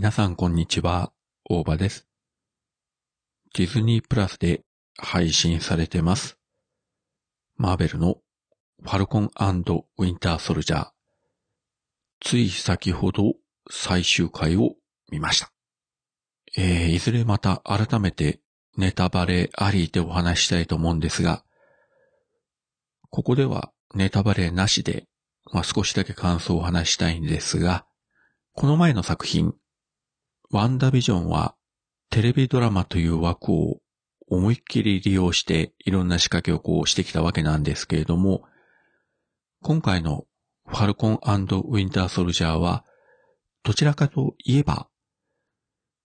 皆さんこんにちは、大場です。ディズニープラスで配信されてます。マーベルのファルコンウィンターソルジャー。つい先ほど最終回を見ました。えー、いずれまた改めてネタバレありでお話したいと思うんですが、ここではネタバレなしで、まあ、少しだけ感想を話したいんですが、この前の作品、ワンダビジョンはテレビドラマという枠を思いっきり利用していろんな仕掛けをこうしてきたわけなんですけれども、今回のファルコンウィンターソルジャーは、どちらかといえば、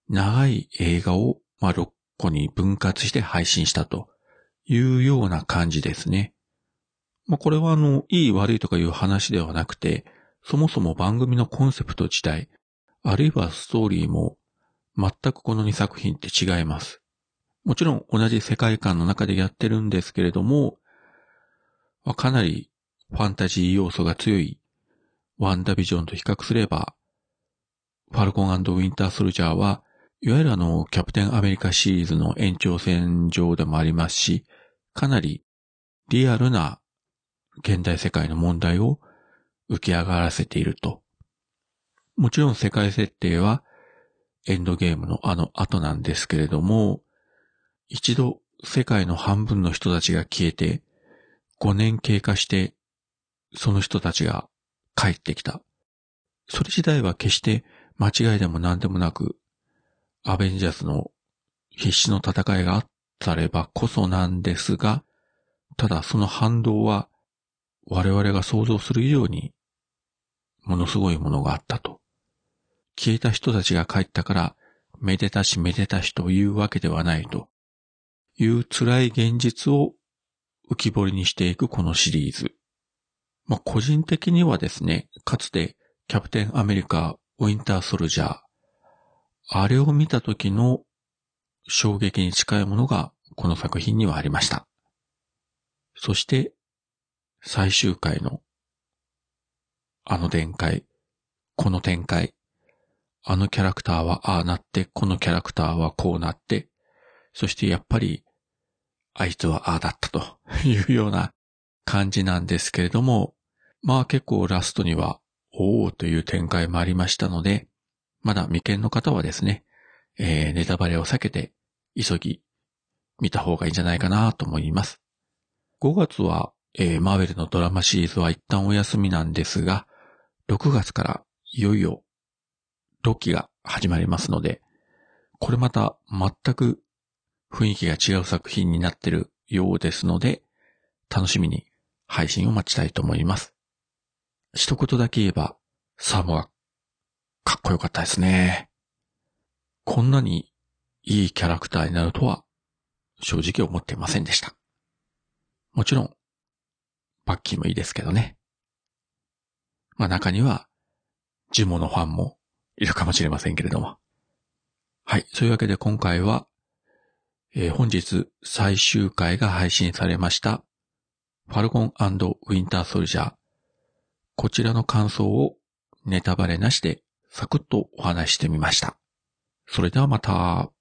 長い映画を、ま、6個に分割して配信したというような感じですね。まあ、これはあの、いい悪いとかいう話ではなくて、そもそも番組のコンセプト自体、あるいはストーリーも全くこの2作品って違います。もちろん同じ世界観の中でやってるんですけれども、かなりファンタジー要素が強いワンダビジョンと比較すれば、ファルコンウィンターソルジャーは、いわゆるあの、キャプテンアメリカシリーズの延長線上でもありますし、かなりリアルな現代世界の問題を浮き上がらせているともちろん世界設定はエンドゲームのあの後なんですけれども、一度世界の半分の人たちが消えて、5年経過して、その人たちが帰ってきた。それ自体は決して間違いでも何でもなく、アベンジャーズの必死の戦いがあったればこそなんですが、ただその反動は我々が想像する以上にものすごいものがあったと。消えた人たちが帰ったから、めでたしめでたしというわけではないという辛い現実を浮き彫りにしていくこのシリーズ。まあ、個人的にはですね、かつてキャプテンアメリカウィンターソルジャー、あれを見た時の衝撃に近いものがこの作品にはありました。そして最終回のあの展開、この展開、あのキャラクターはああなって、このキャラクターはこうなって、そしてやっぱり、あいつはああだったと いうような感じなんですけれども、まあ結構ラストには、おおという展開もありましたので、まだ未見の方はですね、えー、ネタバレを避けて、急ぎ見た方がいいんじゃないかなと思います。5月は、えー、マーベルのドラマシリーズは一旦お休みなんですが、6月からいよいよ6期が始まりますので、これまた全く雰囲気が違う作品になってるようですので、楽しみに配信を待ちたいと思います。一言だけ言えば、サムはかっこよかったですね。こんなにいいキャラクターになるとは正直思っていませんでした。もちろん、バッキーもいいですけどね。まあ中には、ジモのファンもいるかもしれませんけれども。はい。そういうわけで今回は、えー、本日最終回が配信されました、ファルコンウィンターソルジャー。こちらの感想をネタバレなしでサクッとお話してみました。それではまた。